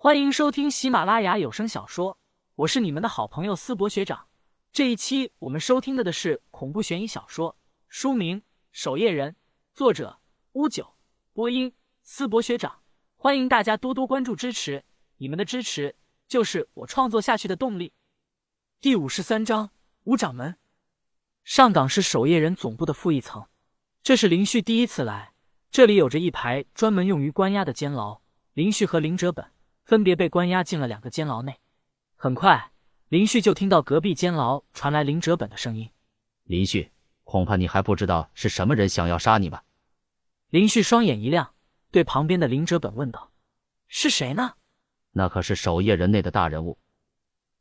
欢迎收听喜马拉雅有声小说，我是你们的好朋友思博学长。这一期我们收听的的是恐怖悬疑小说，书名《守夜人》，作者乌九，播音思博学长。欢迎大家多多关注支持，你们的支持就是我创作下去的动力。第五十三章五掌门。上岗是守夜人总部的负一层，这是林旭第一次来，这里有着一排专门用于关押的监牢，林旭和林哲本。分别被关押进了两个监牢内。很快，林旭就听到隔壁监牢传来林哲本的声音：“林旭，恐怕你还不知道是什么人想要杀你吧？”林旭双眼一亮，对旁边的林哲本问道：“是谁呢？”“那可是守夜人内的大人物。”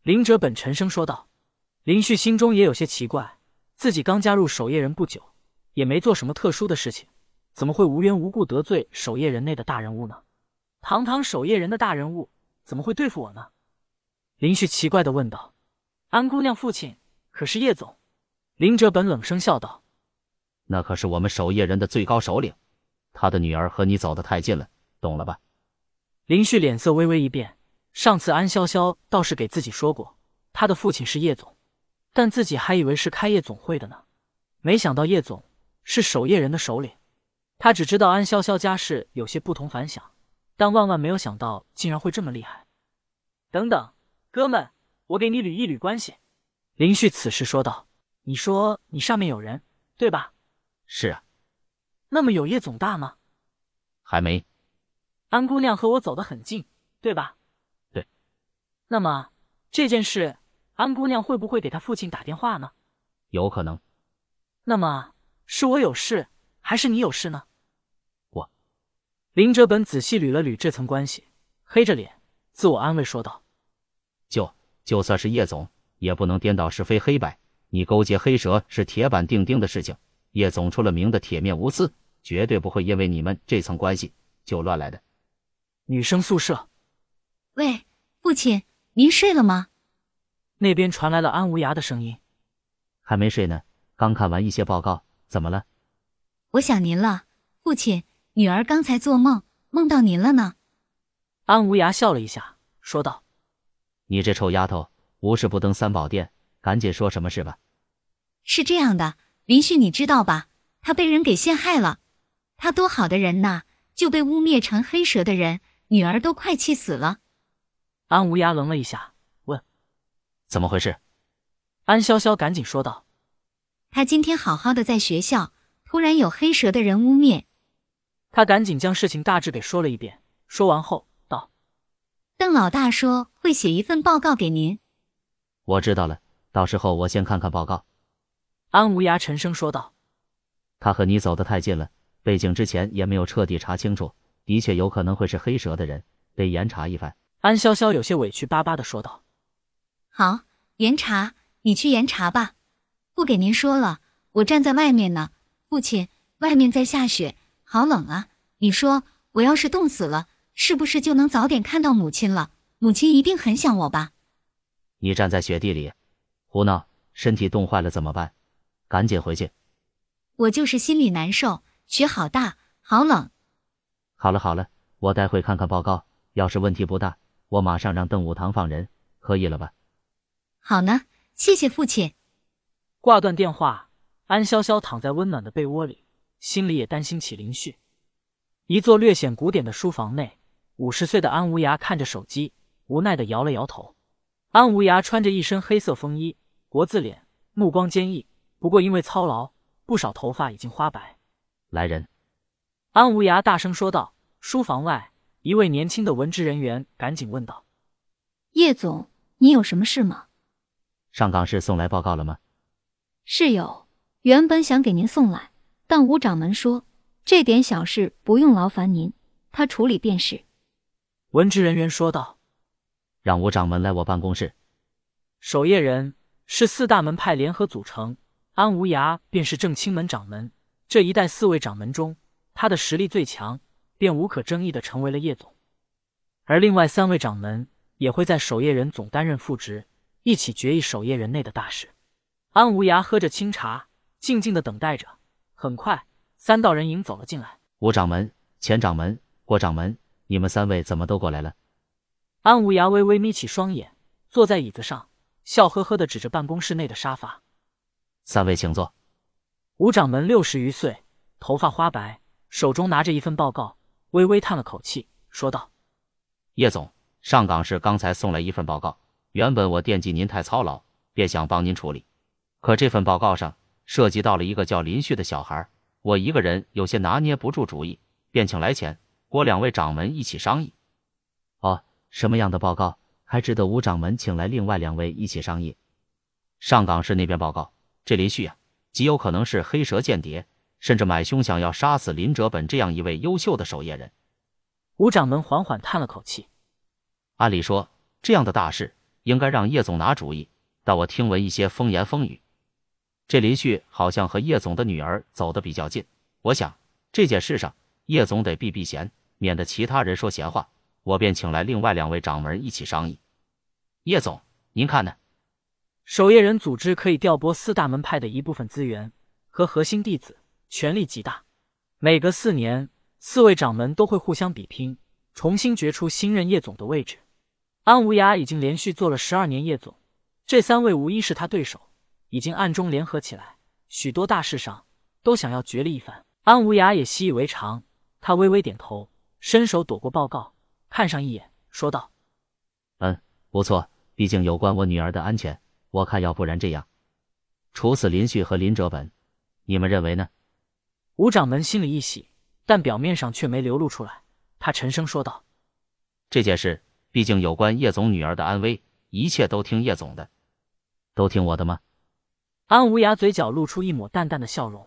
林哲本沉声说道。林旭心中也有些奇怪，自己刚加入守夜人不久，也没做什么特殊的事情，怎么会无缘无故得罪守夜人内的大人物呢？堂堂守夜人的大人物怎么会对付我呢？林旭奇怪的问道。安姑娘父亲可是叶总？林哲本冷声笑道：“那可是我们守夜人的最高首领，他的女儿和你走得太近了，懂了吧？”林旭脸色微微一变。上次安潇潇倒是给自己说过，他的父亲是叶总，但自己还以为是开夜总会的呢，没想到叶总是守夜人的首领。他只知道安潇潇家世有些不同凡响。但万万没有想到，竟然会这么厉害！等等，哥们，我给你捋一捋关系。”林旭此时说道，“你说你上面有人，对吧？”“是啊。”“那么有叶总大吗？”“还没。”“安姑娘和我走得很近，对吧？”“对。”“那么这件事，安姑娘会不会给她父亲打电话呢？”“有可能。”“那么是我有事，还是你有事呢？”林哲本仔细捋了捋这层关系，黑着脸自我安慰说道：“就就算是叶总，也不能颠倒是非黑白。你勾结黑蛇是铁板钉钉的事情，叶总出了名的铁面无私，绝对不会因为你们这层关系就乱来的。”女生宿舍，喂，父亲，您睡了吗？那边传来了安无涯的声音：“还没睡呢，刚看完一些报告，怎么了？”“我想您了，父亲。”女儿刚才做梦，梦到您了呢。安无涯笑了一下，说道：“你这臭丫头，无事不登三宝殿，赶紧说什么事吧。”是这样的，林旭，你知道吧？他被人给陷害了。他多好的人呐，就被污蔑成黑蛇的人，女儿都快气死了。安无涯愣了一下，问：“怎么回事？”安潇潇赶紧说道：“他今天好好的在学校，突然有黑蛇的人污蔑。”他赶紧将事情大致给说了一遍，说完后道：“邓老大说会写一份报告给您。”我知道了，到时候我先看看报告。”安无涯沉声说道。“他和你走得太近了，背景之前也没有彻底查清楚，的确有可能会是黑蛇的人，得严查一番。”安潇潇有些委屈巴巴的说道。“好，严查，你去严查吧。不给您说了，我站在外面呢。父亲，外面在下雪。”好冷啊！你说我要是冻死了，是不是就能早点看到母亲了？母亲一定很想我吧？你站在雪地里，胡闹，身体冻坏了怎么办？赶紧回去。我就是心里难受，雪好大，好冷。好了好了，我待会看看报告，要是问题不大，我马上让邓武堂放人，可以了吧？好呢，谢谢父亲。挂断电话，安潇潇躺在温暖的被窝里。心里也担心起林旭。一座略显古典的书房内，五十岁的安无涯看着手机，无奈的摇了摇头。安无涯穿着一身黑色风衣，国字脸，目光坚毅。不过因为操劳，不少头发已经花白。来人！安无涯大声说道。书房外，一位年轻的文职人员赶紧问道：“叶总，你有什么事吗？”上岗室送来报告了吗？是有，原本想给您送来。但吴掌门说，这点小事不用劳烦您，他处理便是。文职人员说道：“让吴掌门来我办公室。”守夜人是四大门派联合组成，安无涯便是正清门掌门。这一代四位掌门中，他的实力最强，便无可争议的成为了叶总。而另外三位掌门也会在守夜人总担任副职，一起决议守夜人内的大事。安无涯喝着清茶，静静的等待着。很快，三道人影走了进来。吴掌门、钱掌门、郭掌门，你们三位怎么都过来了？安无涯微微眯起双眼，坐在椅子上，笑呵呵的指着办公室内的沙发：“三位请坐。”吴掌门六十余岁，头发花白，手中拿着一份报告，微微叹了口气，说道：“叶总，上岗时刚才送来一份报告，原本我惦记您太操劳，便想帮您处理，可这份报告上涉及到了一个叫林旭的小孩，我一个人有些拿捏不住主意，便请来前郭两位掌门一起商议。”哦。什么样的报告还值得吴掌门请来另外两位一起商议？上港市那边报告，这林旭啊，极有可能是黑蛇间谍，甚至买凶想要杀死林哲本这样一位优秀的守夜人。吴掌门缓缓叹了口气。按理说，这样的大事应该让叶总拿主意，但我听闻一些风言风语，这林旭好像和叶总的女儿走得比较近。我想这件事上，叶总得避避嫌，免得其他人说闲话。我便请来另外两位掌门一起商议。叶总，您看呢？守夜人组织可以调拨四大门派的一部分资源和核心弟子，权力极大。每隔四年，四位掌门都会互相比拼，重新决出新任叶总的位置。安无涯已经连续做了十二年叶总，这三位无疑是他对手，已经暗中联合起来，许多大事上都想要角力一番。安无涯也习以为常，他微微点头，伸手躲过报告。看上一眼，说道：“嗯，不错。毕竟有关我女儿的安全，我看要不然这样，处死林旭和林哲本，你们认为呢？”吴掌门心里一喜，但表面上却没流露出来。他沉声说道：“这件事毕竟有关叶总女儿的安危，一切都听叶总的，都听我的吗？”安无涯嘴角露出一抹淡淡的笑容。